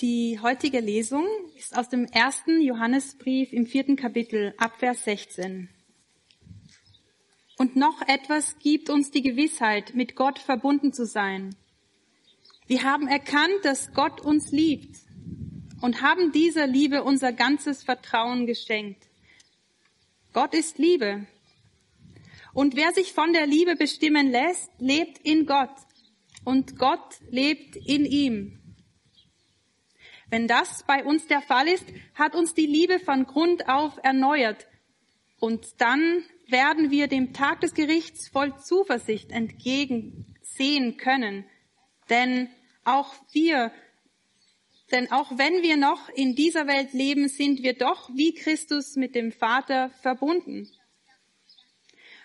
Die heutige Lesung ist aus dem ersten Johannesbrief im vierten Kapitel ab Vers 16. Und noch etwas gibt uns die Gewissheit, mit Gott verbunden zu sein. Wir haben erkannt, dass Gott uns liebt und haben dieser Liebe unser ganzes Vertrauen geschenkt. Gott ist Liebe. Und wer sich von der Liebe bestimmen lässt, lebt in Gott und Gott lebt in ihm. Wenn das bei uns der Fall ist, hat uns die Liebe von Grund auf erneuert. Und dann werden wir dem Tag des Gerichts voll Zuversicht entgegensehen können. Denn auch wir, denn auch wenn wir noch in dieser Welt leben, sind wir doch wie Christus mit dem Vater verbunden.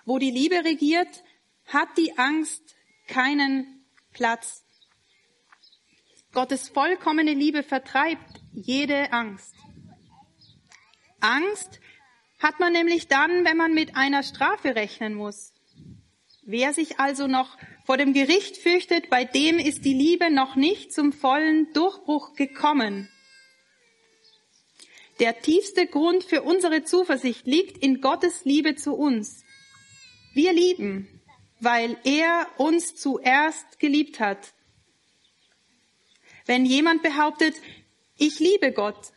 Wo die Liebe regiert, hat die Angst keinen Platz. Gottes vollkommene Liebe vertreibt jede Angst. Angst hat man nämlich dann, wenn man mit einer Strafe rechnen muss. Wer sich also noch vor dem Gericht fürchtet, bei dem ist die Liebe noch nicht zum vollen Durchbruch gekommen. Der tiefste Grund für unsere Zuversicht liegt in Gottes Liebe zu uns. Wir lieben, weil er uns zuerst geliebt hat. Wenn jemand behauptet, ich liebe Gott,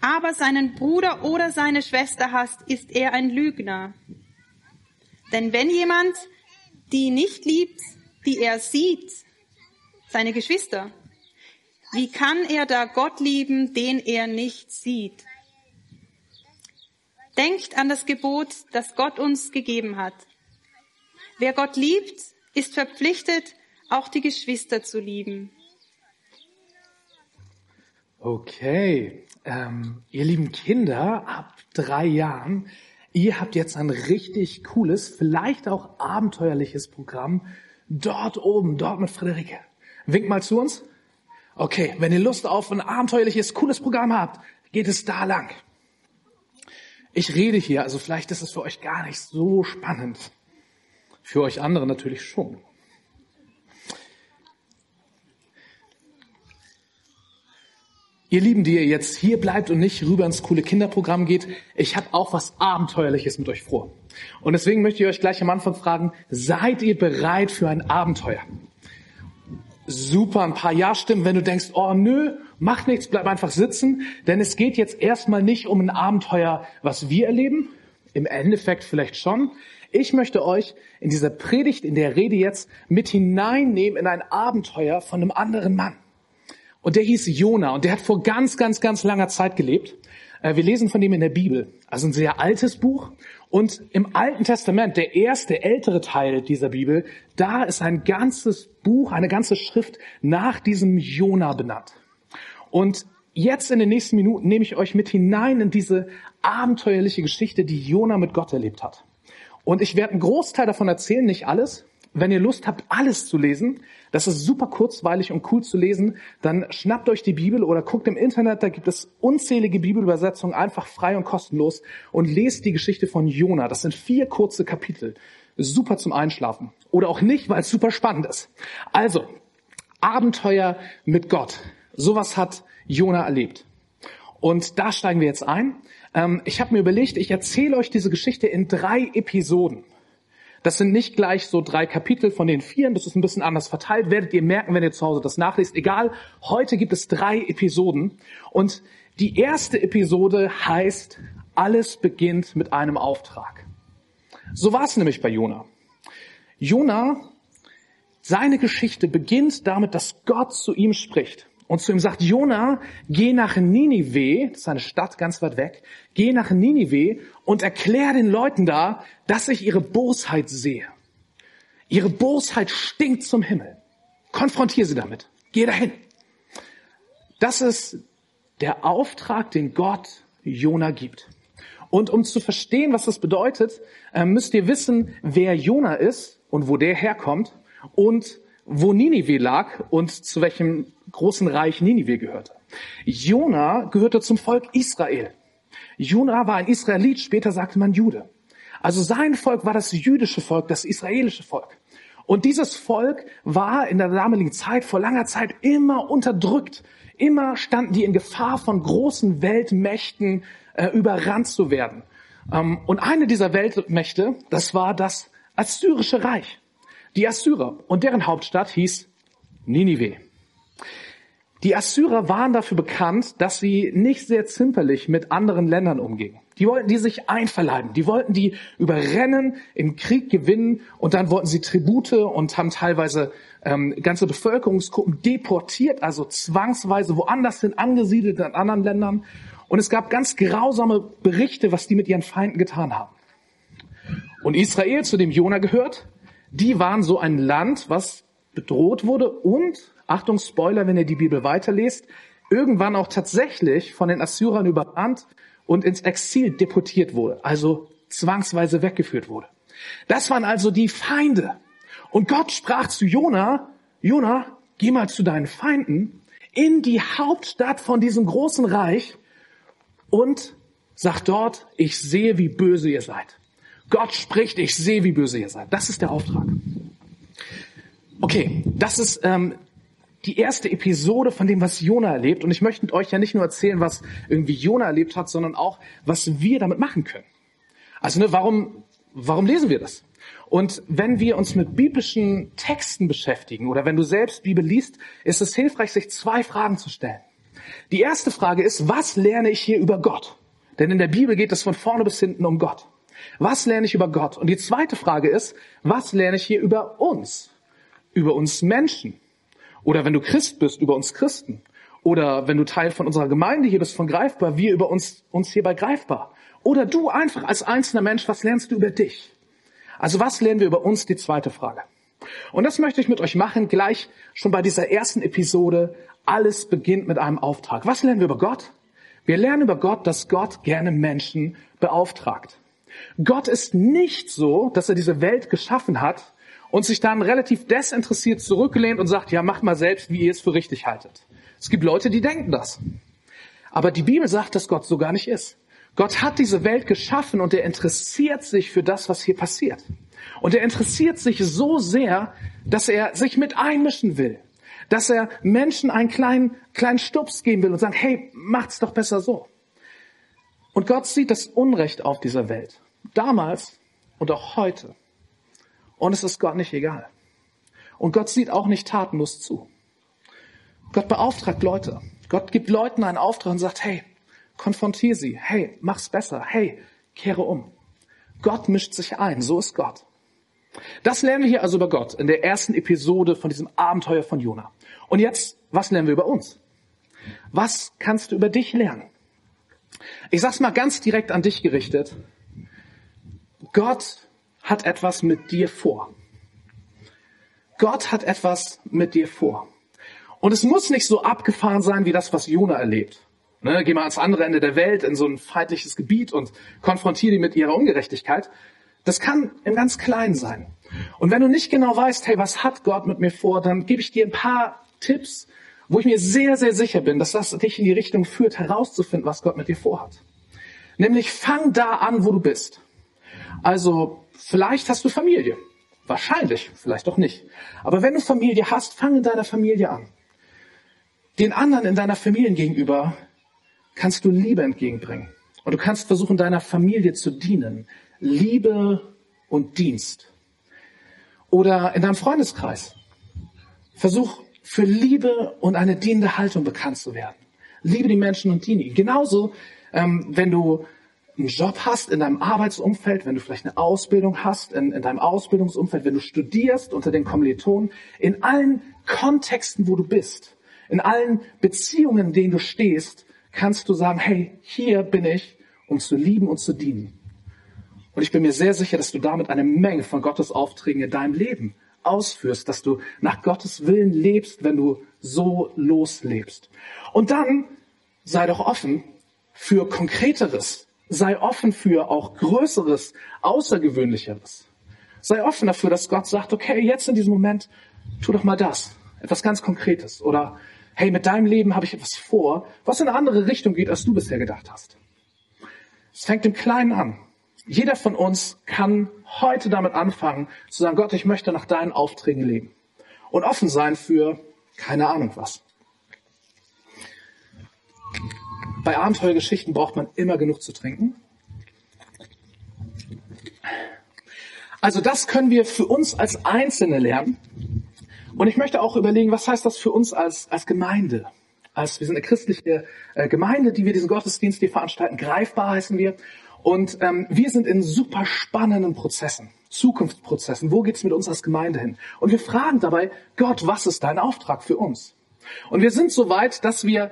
aber seinen Bruder oder seine Schwester hasst, ist er ein Lügner. Denn wenn jemand die nicht liebt, die er sieht, seine Geschwister, wie kann er da Gott lieben, den er nicht sieht? Denkt an das Gebot, das Gott uns gegeben hat. Wer Gott liebt, ist verpflichtet, auch die Geschwister zu lieben. Okay, ähm, ihr lieben Kinder ab drei Jahren, ihr habt jetzt ein richtig cooles, vielleicht auch abenteuerliches Programm dort oben, dort mit Friederike. Wink mal zu uns. Okay, wenn ihr Lust auf ein abenteuerliches, cooles Programm habt, geht es da lang. Ich rede hier, also vielleicht ist es für euch gar nicht so spannend. Für euch andere natürlich schon. Ihr Lieben, die ihr jetzt hier bleibt und nicht rüber ins coole Kinderprogramm geht, ich habe auch was Abenteuerliches mit euch vor. Und deswegen möchte ich euch gleich am Anfang fragen, seid ihr bereit für ein Abenteuer? Super, ein paar Ja-Stimmen, wenn du denkst, oh nö, mach nichts, bleib einfach sitzen, denn es geht jetzt erstmal nicht um ein Abenteuer, was wir erleben, im Endeffekt vielleicht schon. Ich möchte euch in dieser Predigt, in der Rede jetzt mit hineinnehmen in ein Abenteuer von einem anderen Mann. Und der hieß Jona und der hat vor ganz, ganz, ganz langer Zeit gelebt. Äh, wir lesen von dem in der Bibel. Also ein sehr altes Buch. Und im Alten Testament, der erste, ältere Teil dieser Bibel, da ist ein ganzes Buch, eine ganze Schrift nach diesem Jona benannt. Und jetzt in den nächsten Minuten nehme ich euch mit hinein in diese abenteuerliche Geschichte, die Jona mit Gott erlebt hat. Und ich werde einen Großteil davon erzählen, nicht alles. Wenn ihr Lust habt, alles zu lesen, das ist super kurzweilig und cool zu lesen, dann schnappt euch die Bibel oder guckt im Internet, da gibt es unzählige Bibelübersetzungen, einfach frei und kostenlos und lest die Geschichte von Jona. Das sind vier kurze Kapitel. Super zum Einschlafen. Oder auch nicht, weil es super spannend ist. Also, Abenteuer mit Gott. Sowas hat Jona erlebt. Und da steigen wir jetzt ein. Ähm, ich habe mir überlegt, ich erzähle euch diese Geschichte in drei Episoden. Das sind nicht gleich so drei Kapitel von den vier, das ist ein bisschen anders verteilt, werdet ihr merken, wenn ihr zu Hause das nachliest. Egal, heute gibt es drei Episoden und die erste Episode heißt, alles beginnt mit einem Auftrag. So war es nämlich bei Jona. Jona, seine Geschichte beginnt damit, dass Gott zu ihm spricht und zu ihm sagt, Jona, geh nach Ninive, das ist eine Stadt ganz weit weg, geh nach Ninive und erklär den Leuten da, dass ich ihre Bosheit sehe. Ihre Bosheit stinkt zum Himmel. Konfrontiere sie damit. Geh dahin. Das ist der Auftrag, den Gott Jona gibt. Und um zu verstehen, was das bedeutet, äh, müsst ihr wissen, wer Jona ist und wo der herkommt und wo Ninive lag und zu welchem großen Reich Ninive gehörte. Jona gehörte zum Volk Israel. Jona war ein Israelit, später sagte man Jude. Also sein Volk war das jüdische Volk, das israelische Volk. Und dieses Volk war in der damaligen Zeit, vor langer Zeit, immer unterdrückt. Immer standen die in Gefahr, von großen Weltmächten äh, überrannt zu werden. Ähm, und eine dieser Weltmächte, das war das Assyrische Reich. Die Assyrer. Und deren Hauptstadt hieß Ninive. Die Assyrer waren dafür bekannt, dass sie nicht sehr zimperlich mit anderen Ländern umgingen. Die wollten die sich einverleiben, die wollten die überrennen, im Krieg gewinnen und dann wollten sie Tribute und haben teilweise ähm, ganze Bevölkerungsgruppen deportiert, also zwangsweise woanders hin angesiedelt in anderen Ländern. Und es gab ganz grausame Berichte, was die mit ihren Feinden getan haben. Und Israel, zu dem Jona gehört, die waren so ein Land, was bedroht wurde und Achtung, Spoiler, wenn ihr die Bibel weiterlest, irgendwann auch tatsächlich von den Assyrern überrannt und ins Exil deportiert wurde, also zwangsweise weggeführt wurde. Das waren also die Feinde. Und Gott sprach zu Jona, Jona, geh mal zu deinen Feinden in die Hauptstadt von diesem großen Reich und sag dort, ich sehe, wie böse ihr seid. Gott spricht, ich sehe, wie böse ihr seid. Das ist der Auftrag. Okay, das ist ähm, die erste Episode von dem, was Jona erlebt. Und ich möchte euch ja nicht nur erzählen, was irgendwie Jona erlebt hat, sondern auch, was wir damit machen können. Also, ne, warum, warum lesen wir das? Und wenn wir uns mit biblischen Texten beschäftigen oder wenn du selbst Bibel liest, ist es hilfreich, sich zwei Fragen zu stellen. Die erste Frage ist, was lerne ich hier über Gott? Denn in der Bibel geht es von vorne bis hinten um Gott. Was lerne ich über Gott? Und die zweite Frage ist, was lerne ich hier über uns? Über uns Menschen? Oder wenn du Christ bist, über uns Christen. Oder wenn du Teil von unserer Gemeinde hier bist, von Greifbar, wir über uns, uns hierbei Greifbar. Oder du einfach als einzelner Mensch, was lernst du über dich? Also was lernen wir über uns? Die zweite Frage. Und das möchte ich mit euch machen, gleich schon bei dieser ersten Episode. Alles beginnt mit einem Auftrag. Was lernen wir über Gott? Wir lernen über Gott, dass Gott gerne Menschen beauftragt. Gott ist nicht so, dass er diese Welt geschaffen hat und sich dann relativ desinteressiert zurückgelehnt und sagt, ja, macht mal selbst, wie ihr es für richtig haltet. Es gibt Leute, die denken das. Aber die Bibel sagt, dass Gott so gar nicht ist. Gott hat diese Welt geschaffen und er interessiert sich für das, was hier passiert. Und er interessiert sich so sehr, dass er sich mit einmischen will. Dass er Menschen einen kleinen, kleinen Stups geben will und sagen, hey, macht's doch besser so. Und Gott sieht das Unrecht auf dieser Welt. Damals und auch heute. Und es ist Gott nicht egal. Und Gott sieht auch nicht tatenlos zu. Gott beauftragt Leute. Gott gibt Leuten einen Auftrag und sagt, hey, konfrontier sie. Hey, mach's besser. Hey, kehre um. Gott mischt sich ein. So ist Gott. Das lernen wir hier also über Gott in der ersten Episode von diesem Abenteuer von Jona. Und jetzt, was lernen wir über uns? Was kannst du über dich lernen? Ich sag's mal ganz direkt an dich gerichtet. Gott hat etwas mit dir vor. Gott hat etwas mit dir vor. Und es muss nicht so abgefahren sein wie das, was Jona erlebt. Ne, geh mal ans andere Ende der Welt in so ein feindliches Gebiet und konfrontiere die mit ihrer Ungerechtigkeit. Das kann im ganz Kleinen sein. Und wenn du nicht genau weißt, hey, was hat Gott mit mir vor, dann gebe ich dir ein paar Tipps, wo ich mir sehr, sehr sicher bin, dass das dich in die Richtung führt, herauszufinden, was Gott mit dir vorhat. Nämlich fang da an, wo du bist. Also Vielleicht hast du Familie. Wahrscheinlich, vielleicht auch nicht. Aber wenn du Familie hast, fang in deiner Familie an. Den anderen in deiner Familie gegenüber kannst du Liebe entgegenbringen. Und du kannst versuchen, deiner Familie zu dienen. Liebe und Dienst. Oder in deinem Freundeskreis. Versuch für Liebe und eine dienende Haltung bekannt zu werden. Liebe die Menschen und diene ihnen. Genauso, ähm, wenn du einen Job hast in deinem Arbeitsumfeld, wenn du vielleicht eine Ausbildung hast in, in deinem Ausbildungsumfeld, wenn du studierst unter den Kommilitonen, in allen Kontexten, wo du bist, in allen Beziehungen, in denen du stehst, kannst du sagen, hey, hier bin ich, um zu lieben und zu dienen. Und ich bin mir sehr sicher, dass du damit eine Menge von Gottes Aufträgen in deinem Leben ausführst, dass du nach Gottes Willen lebst, wenn du so loslebst. Und dann sei doch offen für Konkreteres, Sei offen für auch Größeres, Außergewöhnlicheres. Sei offen dafür, dass Gott sagt, okay, jetzt in diesem Moment, tu doch mal das. Etwas ganz Konkretes. Oder, hey, mit deinem Leben habe ich etwas vor, was in eine andere Richtung geht, als du bisher gedacht hast. Es fängt im Kleinen an. Jeder von uns kann heute damit anfangen, zu sagen, Gott, ich möchte nach deinen Aufträgen leben. Und offen sein für keine Ahnung was. Bei Abenteuergeschichten braucht man immer genug zu trinken. Also das können wir für uns als Einzelne lernen. Und ich möchte auch überlegen, was heißt das für uns als, als Gemeinde? Als, wir sind eine christliche äh, Gemeinde, die wir diesen Gottesdienst hier veranstalten. Greifbar heißen wir. Und ähm, wir sind in super spannenden Prozessen, Zukunftsprozessen. Wo geht's mit uns als Gemeinde hin? Und wir fragen dabei, Gott, was ist dein Auftrag für uns? Und wir sind so weit, dass wir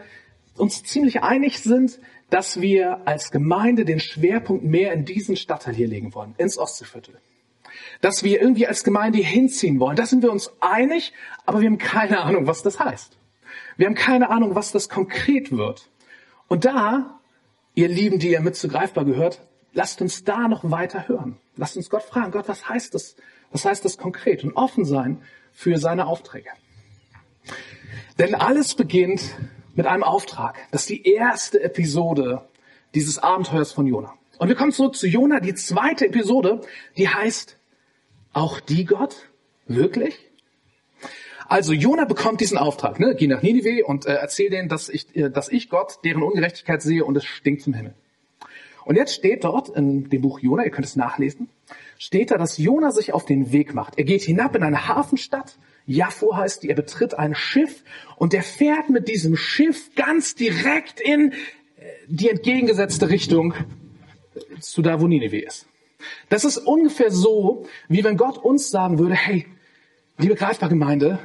uns ziemlich einig sind, dass wir als Gemeinde den Schwerpunkt mehr in diesen Stadtteil hier legen wollen, ins Ostseeviertel. Dass wir irgendwie als Gemeinde hinziehen wollen, da sind wir uns einig, aber wir haben keine Ahnung, was das heißt. Wir haben keine Ahnung, was das konkret wird. Und da ihr Lieben, die ihr mit zu greifbar gehört, lasst uns da noch weiter hören. Lasst uns Gott fragen, Gott, was heißt das? Was heißt das konkret? Und offen sein für seine Aufträge. Denn alles beginnt mit einem Auftrag. Das ist die erste Episode dieses Abenteuers von Jona. Und wir kommen zurück zu Jona, die zweite Episode, die heißt, auch die Gott? Wirklich? Also Jona bekommt diesen Auftrag, ne? geh nach Ninive und äh, erzähl denen, dass ich, äh, dass ich Gott deren Ungerechtigkeit sehe und es stinkt zum Himmel. Und jetzt steht dort in dem Buch Jona, ihr könnt es nachlesen, steht da, dass Jona sich auf den Weg macht. Er geht hinab in eine Hafenstadt, Jaffo heißt die, er betritt ein Schiff und er fährt mit diesem Schiff ganz direkt in äh, die entgegengesetzte Richtung zu da, wo Ninive ist. Das ist ungefähr so, wie wenn Gott uns sagen würde, hey, liebe Greifbar-Gemeinde,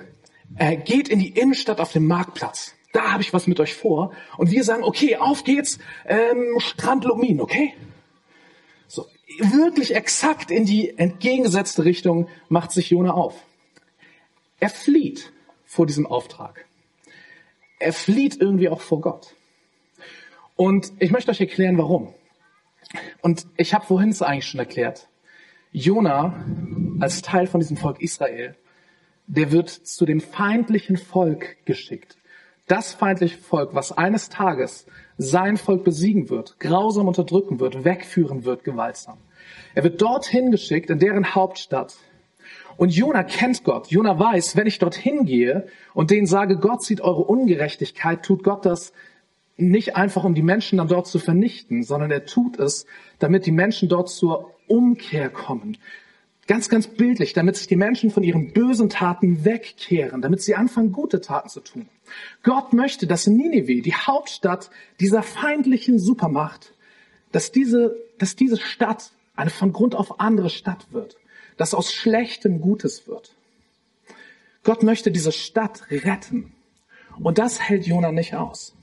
äh, geht in die Innenstadt auf dem Marktplatz. Da habe ich was mit euch vor. Und wir sagen, okay, auf geht's, ähm, Strand Lumin, okay? So, wirklich exakt in die entgegengesetzte Richtung macht sich Jona auf. Er flieht vor diesem Auftrag. Er flieht irgendwie auch vor Gott. Und ich möchte euch erklären, warum. Und ich habe vorhin es eigentlich schon erklärt. Jona als Teil von diesem Volk Israel der wird zu dem feindlichen Volk geschickt. Das feindliche Volk, was eines Tages sein Volk besiegen wird, grausam unterdrücken wird, wegführen wird, gewaltsam. Er wird dorthin geschickt, in deren Hauptstadt. Und Jona kennt Gott. Jona weiß, wenn ich dorthin gehe und denen sage, Gott sieht eure Ungerechtigkeit, tut Gott das nicht einfach, um die Menschen dann dort zu vernichten, sondern er tut es, damit die Menschen dort zur Umkehr kommen, Ganz, ganz bildlich, damit sich die Menschen von ihren bösen Taten wegkehren, damit sie anfangen, gute Taten zu tun. Gott möchte, dass Ninive, die Hauptstadt dieser feindlichen Supermacht, dass diese, dass diese Stadt eine von Grund auf andere Stadt wird, dass aus Schlechtem Gutes wird. Gott möchte diese Stadt retten. Und das hält Jona nicht aus.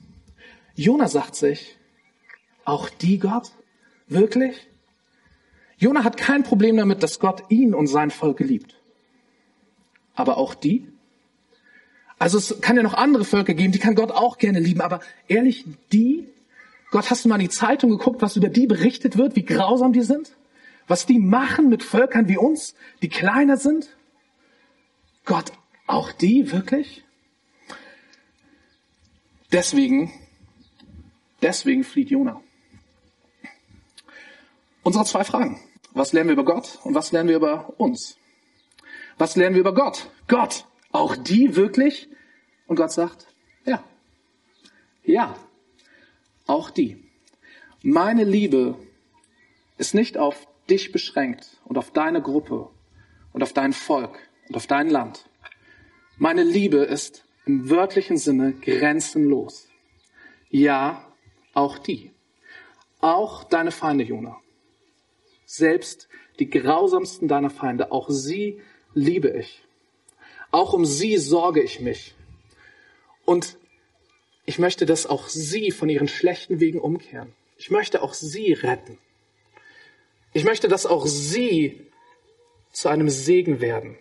Jona sagt sich, auch die Gott? Wirklich? Jona hat kein Problem damit, dass Gott ihn und sein Volk liebt. Aber auch die? Also es kann ja noch andere Völker geben, die kann Gott auch gerne lieben, aber ehrlich, die? Gott, hast du mal in die Zeitung geguckt, was über die berichtet wird, wie grausam die sind? Was die machen mit Völkern wie uns, die kleiner sind? Gott, auch die wirklich? Deswegen, deswegen flieht Jona. Unsere zwei Fragen. Was lernen wir über Gott und was lernen wir über uns? Was lernen wir über Gott? Gott, auch die wirklich? Und Gott sagt, ja, ja, auch die. Meine Liebe ist nicht auf dich beschränkt und auf deine Gruppe und auf dein Volk und auf dein Land. Meine Liebe ist im wörtlichen Sinne grenzenlos. Ja, auch die. Auch deine Feinde, Jona selbst die grausamsten deiner Feinde, auch sie liebe ich. Auch um sie sorge ich mich. Und ich möchte, dass auch sie von ihren schlechten Wegen umkehren. Ich möchte auch sie retten. Ich möchte, dass auch sie zu einem Segen werden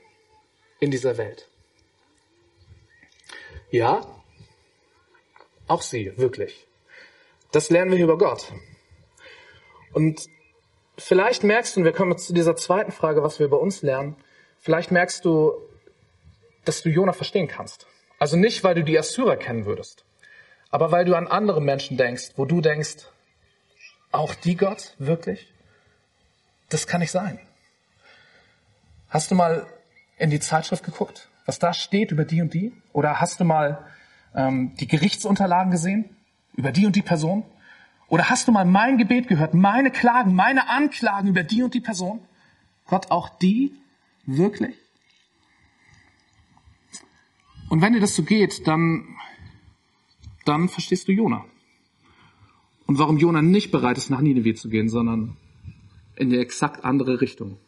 in dieser Welt. Ja, auch sie, wirklich. Das lernen wir über Gott. Und vielleicht merkst du, und wir kommen zu dieser zweiten Frage, was wir über uns lernen, vielleicht merkst du, dass du Jona verstehen kannst. Also nicht, weil du die Assyrer kennen würdest, aber weil du an andere Menschen denkst, wo du denkst, auch die Gott, wirklich? das kann nicht sein. Hast du mal in die Zeitschrift geguckt, was da steht über die und die? Oder hast du mal ähm, die Gerichtsunterlagen gesehen über die und die Person? Oder hast du mal mein Gebet gehört, meine Klagen, meine Anklagen über die und die Person? Gott, auch die? Wirklich? Und wenn dir das so geht, dann, dann verstehst du Jona. Und warum Jona nicht bereit ist, nach Nineveh zu gehen, sondern in die exakt andere Richtung.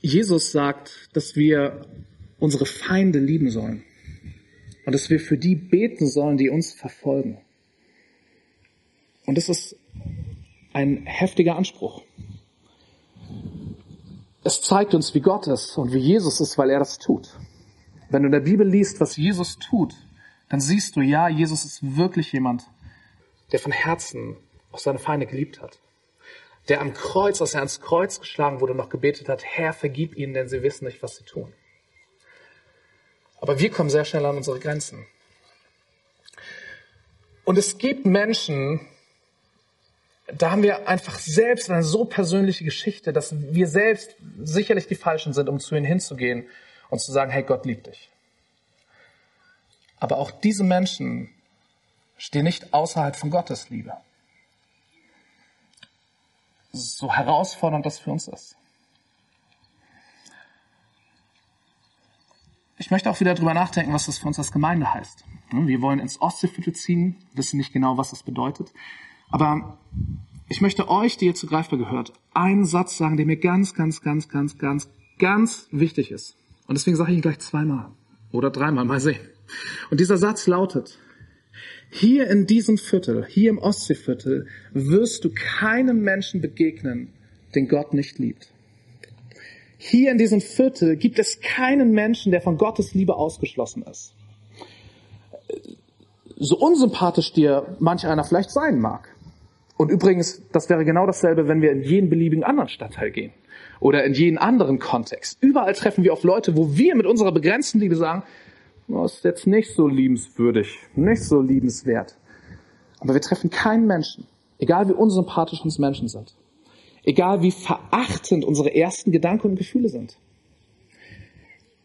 Jesus sagt, dass wir unsere Feinde lieben sollen und dass wir für die beten sollen, die uns verfolgen. Und das ist ein heftiger Anspruch. Es zeigt uns, wie Gott ist und wie Jesus ist, weil er das tut. Wenn du in der Bibel liest, was Jesus tut, dann siehst du, ja, Jesus ist wirklich jemand, der von Herzen auch seine Feinde geliebt hat. Der am Kreuz, als er ans Kreuz geschlagen wurde, noch gebetet hat, Herr, vergib ihnen, denn sie wissen nicht, was sie tun. Aber wir kommen sehr schnell an unsere Grenzen. Und es gibt Menschen, da haben wir einfach selbst eine so persönliche Geschichte, dass wir selbst sicherlich die Falschen sind, um zu ihnen hinzugehen und zu sagen, hey, Gott liebt dich. Aber auch diese Menschen stehen nicht außerhalb von Gottes Liebe. So herausfordernd das für uns ist. Ich möchte auch wieder drüber nachdenken, was das für uns als Gemeinde heißt. Wir wollen ins Ostseeviertel ziehen, wissen nicht genau, was das bedeutet. Aber ich möchte euch, die ihr zu Greifbar gehört, einen Satz sagen, der mir ganz, ganz, ganz, ganz, ganz, ganz wichtig ist. Und deswegen sage ich ihn gleich zweimal oder dreimal, mal sehen. Und dieser Satz lautet, hier in diesem Viertel, hier im Ostseeviertel, wirst du keinem Menschen begegnen, den Gott nicht liebt. Hier in diesem Viertel gibt es keinen Menschen, der von Gottes Liebe ausgeschlossen ist. So unsympathisch dir manch einer vielleicht sein mag. Und übrigens, das wäre genau dasselbe, wenn wir in jeden beliebigen anderen Stadtteil gehen oder in jeden anderen Kontext. Überall treffen wir auf Leute, wo wir mit unserer begrenzten Liebe sagen, das ist jetzt nicht so liebenswürdig, nicht so liebenswert. Aber wir treffen keinen Menschen, egal wie unsympathisch uns Menschen sind, egal wie verachtend unsere ersten Gedanken und Gefühle sind,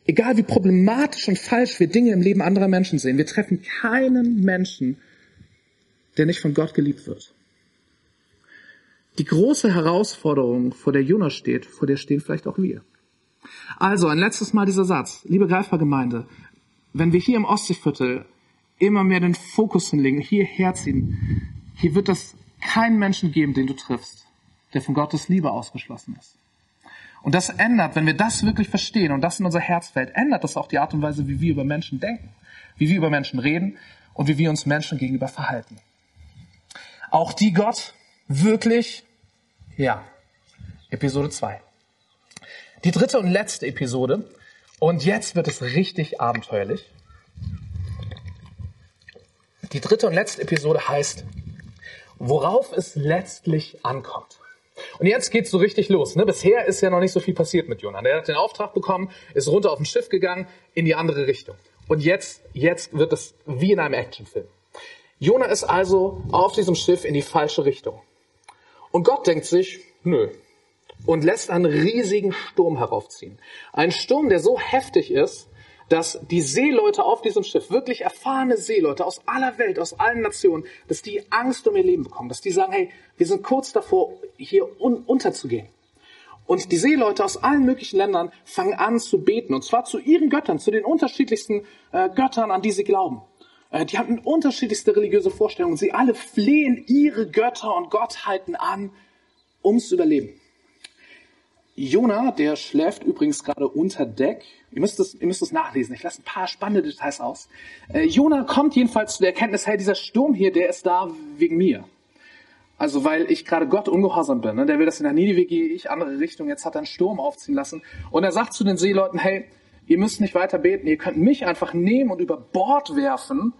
egal wie problematisch und falsch wir Dinge im Leben anderer Menschen sehen, wir treffen keinen Menschen, der nicht von Gott geliebt wird. Die große Herausforderung, vor der Jonas steht, vor der stehen vielleicht auch wir. Also ein letztes Mal dieser Satz. Liebe Greifbar-Gemeinde, wenn wir hier im Ostseeviertel immer mehr den Fokus hinlegen, hierher ziehen, hier wird es keinen Menschen geben, den du triffst, der von Gottes Liebe ausgeschlossen ist. Und das ändert, wenn wir das wirklich verstehen und das in unser Herz fällt, ändert das auch die Art und Weise, wie wir über Menschen denken, wie wir über Menschen reden und wie wir uns Menschen gegenüber verhalten. Auch die Gott wirklich ja, Episode 2. Die dritte und letzte Episode. Und jetzt wird es richtig abenteuerlich. Die dritte und letzte Episode heißt, worauf es letztlich ankommt. Und jetzt geht's so richtig los. Ne? Bisher ist ja noch nicht so viel passiert mit Jonah. Er hat den Auftrag bekommen, ist runter auf ein Schiff gegangen in die andere Richtung. Und jetzt, jetzt wird es wie in einem Actionfilm. Jonah ist also auf diesem Schiff in die falsche Richtung. Und Gott denkt sich, nö. Und lässt einen riesigen Sturm heraufziehen. Ein Sturm, der so heftig ist, dass die Seeleute auf diesem Schiff, wirklich erfahrene Seeleute aus aller Welt, aus allen Nationen, dass die Angst um ihr Leben bekommen, dass die sagen, hey, wir sind kurz davor, hier un unterzugehen. Und die Seeleute aus allen möglichen Ländern fangen an zu beten, und zwar zu ihren Göttern, zu den unterschiedlichsten äh, Göttern, an die sie glauben. Äh, die hatten unterschiedlichste religiöse Vorstellungen. Sie alle flehen ihre Götter und Gottheiten an, ums Überleben. Jona, der schläft übrigens gerade unter Deck. Ihr müsst es, ihr müsst es nachlesen. Ich lasse ein paar spannende Details aus. Äh, Jona kommt jedenfalls zu der Erkenntnis, hey, dieser Sturm hier, der ist da wegen mir. Also weil ich gerade Gott ungehorsam bin. Ne? Der will, dass in der Ninive gehe, ich andere Richtung. Jetzt hat er einen Sturm aufziehen lassen. Und er sagt zu den Seeleuten, hey, ihr müsst nicht weiter beten, ihr könnt mich einfach nehmen und über Bord werfen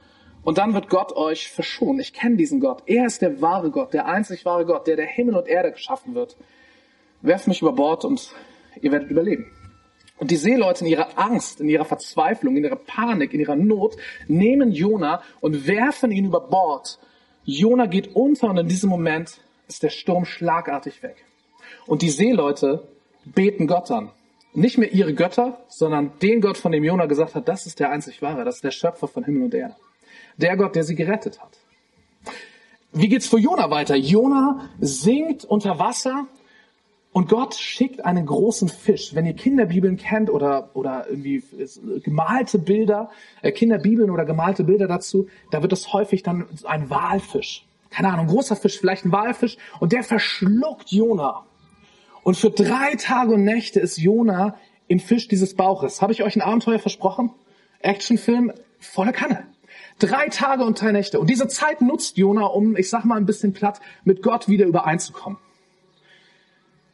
und dann wird Gott euch verschonen. Ich kenne diesen Gott. Er ist der wahre Gott, der einzig wahre Gott, der der Himmel und Erde geschaffen wird. Werft mich über Bord und ihr werdet überleben. Und die Seeleute in ihrer Angst, in ihrer Verzweiflung, in ihrer Panik, in ihrer Not nehmen Jona und werfen ihn über Bord Jona geht unter und in diesem Moment ist der Sturm schlagartig weg. Und die Seeleute beten Gott an. Nicht mehr ihre Götter, sondern den Gott, von dem Jona gesagt hat, das ist der einzig wahre, das ist der Schöpfer von Himmel und Erde. Der Gott, der sie gerettet hat. Wie geht's für Jona weiter? Jona sinkt unter Wasser und Gott schickt einen großen Fisch. Wenn ihr Kinderbibeln kennt oder, oder irgendwie gemalte Bilder, äh, Kinderbibeln oder gemalte Bilder dazu, da wird es häufig dann ein Walfisch. Keine Ahnung, großer Fisch, vielleicht ein Walfisch. Und der verschluckt Jona. Und für drei Tage und Nächte ist Jona im Fisch dieses Bauches. Habe ich euch ein Abenteuer versprochen? Actionfilm, volle Kanne. Drei Tage und drei Nächte. Und diese Zeit nutzt Jona, um, ich sag mal ein bisschen platt, mit Gott wieder übereinzukommen.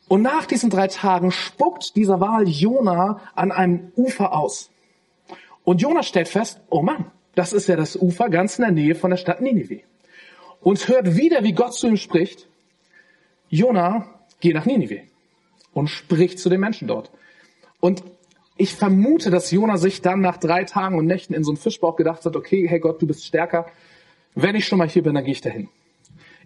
Und nach diesen drei Tagen spuckt dieser Wal Jona an einem Ufer aus. Und Jona stellt fest, oh Mann, das ist ja das Ufer ganz in der Nähe von der Stadt Ninive. Und hört wieder, wie Gott zu ihm spricht. Jona, geh nach Ninive und spricht zu den Menschen dort. Und ich vermute, dass Jona sich dann nach drei Tagen und Nächten in so einem Fischbauch gedacht hat, okay, hey Gott, du bist stärker. Wenn ich schon mal hier bin, dann gehe ich dahin.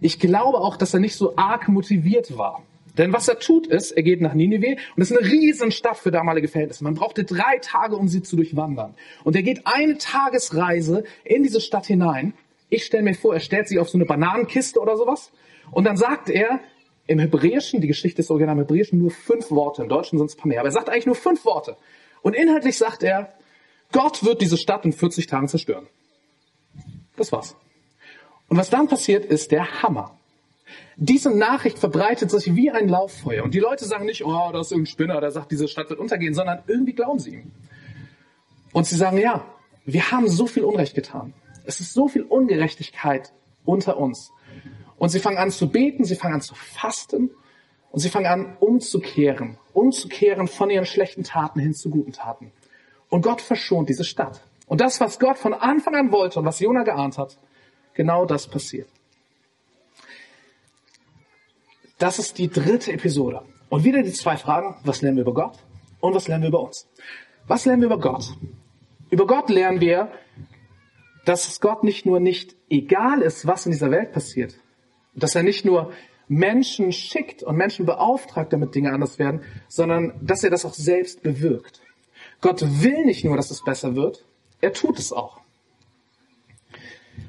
Ich glaube auch, dass er nicht so arg motiviert war. Denn was er tut ist, er geht nach Ninive und es ist eine Riesenstadt für damalige Verhältnisse. Man brauchte drei Tage, um sie zu durchwandern. Und er geht eine Tagesreise in diese Stadt hinein. Ich stelle mir vor, er stellt sich auf so eine Bananenkiste oder sowas. Und dann sagt er im Hebräischen, die Geschichte ist original im Hebräischen, nur fünf Worte. Im Deutschen sind es ein paar mehr. Aber er sagt eigentlich nur fünf Worte. Und inhaltlich sagt er, Gott wird diese Stadt in 40 Tagen zerstören. Das war's. Und was dann passiert, ist der Hammer. Diese Nachricht verbreitet sich wie ein Lauffeuer. Und die Leute sagen nicht, oh, da ist irgendein Spinner, der sagt, diese Stadt wird untergehen, sondern irgendwie glauben sie ihm. Und sie sagen, ja, wir haben so viel Unrecht getan. Es ist so viel Ungerechtigkeit unter uns. Und sie fangen an zu beten, sie fangen an zu fasten und sie fangen an umzukehren, umzukehren von ihren schlechten Taten hin zu guten Taten. Und Gott verschont diese Stadt. Und das, was Gott von Anfang an wollte und was Jona geahnt hat, genau das passiert. Das ist die dritte Episode. Und wieder die zwei Fragen, was lernen wir über Gott und was lernen wir über uns? Was lernen wir über Gott? Über Gott lernen wir, dass es Gott nicht nur nicht egal ist, was in dieser Welt passiert, dass er nicht nur Menschen schickt und Menschen beauftragt, damit Dinge anders werden, sondern dass er das auch selbst bewirkt. Gott will nicht nur, dass es besser wird, er tut es auch.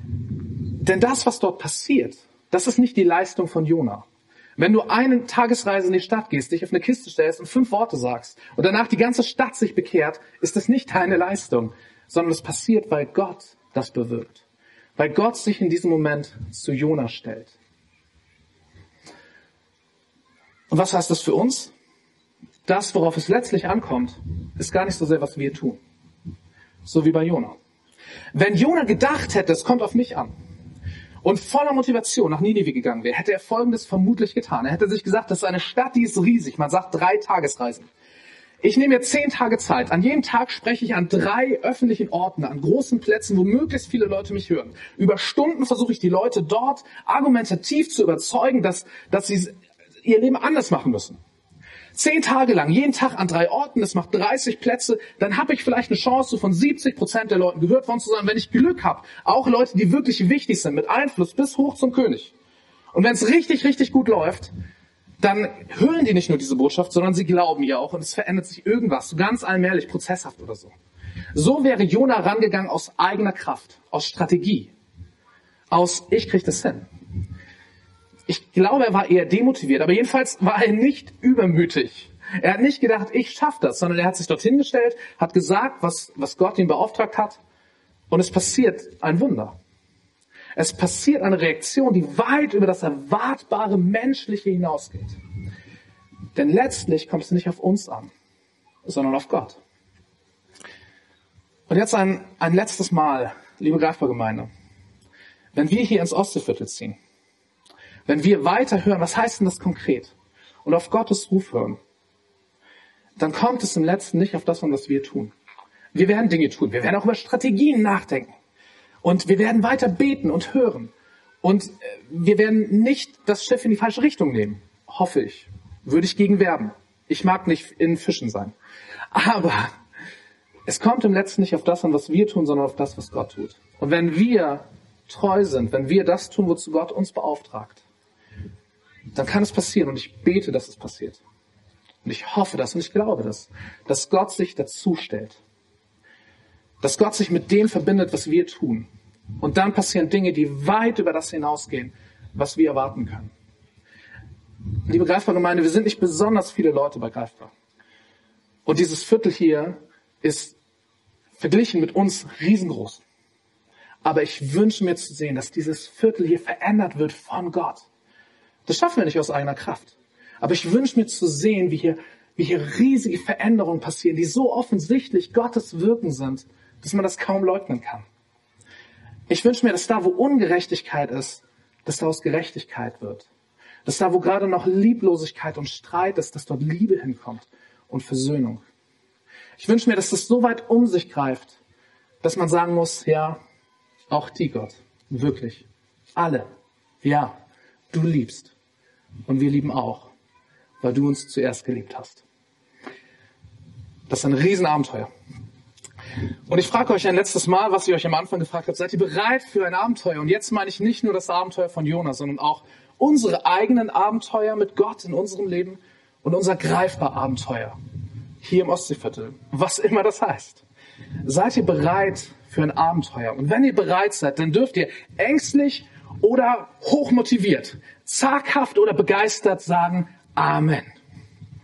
Denn das, was dort passiert, das ist nicht die Leistung von Jona. Wenn du eine Tagesreise in die Stadt gehst, dich auf eine Kiste stellst und fünf Worte sagst und danach die ganze Stadt sich bekehrt, ist das nicht deine Leistung, sondern es passiert, weil Gott das bewirkt. Weil Gott sich in diesem Moment zu Jona stellt. Und was heißt das für uns? Das, worauf es letztlich ankommt, ist gar nicht so sehr, was wir tun. So wie bei Jona. Wenn Jona gedacht hätte, es kommt auf mich an, und voller Motivation nach Ninive gegangen wäre, hätte er Folgendes vermutlich getan. Er hätte sich gesagt, das ist eine Stadt, die ist riesig. Man sagt drei Tagesreisen. Ich nehme mir zehn Tage Zeit. An jedem Tag spreche ich an drei öffentlichen Orten, an großen Plätzen, wo möglichst viele Leute mich hören. Über Stunden versuche ich die Leute dort argumentativ zu überzeugen, dass, dass sie ihr Leben anders machen müssen. Zehn Tage lang, jeden Tag an drei Orten, das macht 30 Plätze, dann habe ich vielleicht eine Chance, von 70 Prozent der Leuten gehört worden zu sein, wenn ich Glück habe. Auch Leute, die wirklich wichtig sind, mit Einfluss bis hoch zum König. Und wenn es richtig, richtig gut läuft, dann hören die nicht nur diese Botschaft, sondern sie glauben ihr auch und es verändert sich irgendwas, so ganz allmählich, prozesshaft oder so. So wäre Jona rangegangen aus eigener Kraft, aus Strategie, aus ich krieg das hin. Ich glaube, er war eher demotiviert, aber jedenfalls war er nicht übermütig. Er hat nicht gedacht, ich schaffe das, sondern er hat sich dorthin gestellt, hat gesagt, was, was Gott ihn beauftragt hat, und es passiert ein Wunder. Es passiert eine Reaktion, die weit über das erwartbare Menschliche hinausgeht. Denn letztlich kommt es nicht auf uns an, sondern auf Gott. Und jetzt ein, ein letztes Mal, liebe Greifbargemeinde. Wenn wir hier ins Ostseeviertel ziehen, wenn wir weiterhören, was heißt denn das konkret? Und auf Gottes Ruf hören, dann kommt es im Letzten nicht auf das an, was wir tun. Wir werden Dinge tun. Wir werden auch über Strategien nachdenken. Und wir werden weiter beten und hören. Und äh, wir werden nicht das Schiff in die falsche Richtung nehmen. Hoffe ich. Würde ich gegen werben. Ich mag nicht in Fischen sein. Aber es kommt im Letzten nicht auf das an, was wir tun, sondern auf das, was Gott tut. Und wenn wir treu sind, wenn wir das tun, wozu Gott uns beauftragt, dann kann es passieren und ich bete, dass es passiert. Und ich hoffe das und ich glaube das, dass Gott sich dazu stellt. Dass Gott sich mit dem verbindet, was wir tun. Und dann passieren Dinge, die weit über das hinausgehen, was wir erwarten können. Liebe Greifbar-Gemeinde, wir sind nicht besonders viele Leute bei Greifbar. Und dieses Viertel hier ist verglichen mit uns riesengroß. Aber ich wünsche mir zu sehen, dass dieses Viertel hier verändert wird von Gott. Das schaffen wir nicht aus eigener Kraft. Aber ich wünsche mir zu sehen, wie hier, wie hier riesige Veränderungen passieren, die so offensichtlich Gottes Wirken sind, dass man das kaum leugnen kann. Ich wünsche mir, dass da, wo Ungerechtigkeit ist, dass daraus Gerechtigkeit wird. Dass da, wo gerade noch Lieblosigkeit und Streit ist, dass dort Liebe hinkommt und Versöhnung. Ich wünsche mir, dass das so weit um sich greift, dass man sagen muss, ja, auch die Gott, wirklich, alle, ja, du liebst und wir lieben auch, weil du uns zuerst geliebt hast. Das ist ein Riesenabenteuer. Und ich frage euch ein letztes Mal, was ich euch am Anfang gefragt habe, seid ihr bereit für ein Abenteuer? Und jetzt meine ich nicht nur das Abenteuer von Jonas, sondern auch unsere eigenen Abenteuer mit Gott in unserem Leben und unser greifbar Abenteuer hier im Ostseeviertel, was immer das heißt. Seid ihr bereit für ein Abenteuer? Und wenn ihr bereit seid, dann dürft ihr ängstlich oder hochmotiviert, zaghaft oder begeistert sagen Amen.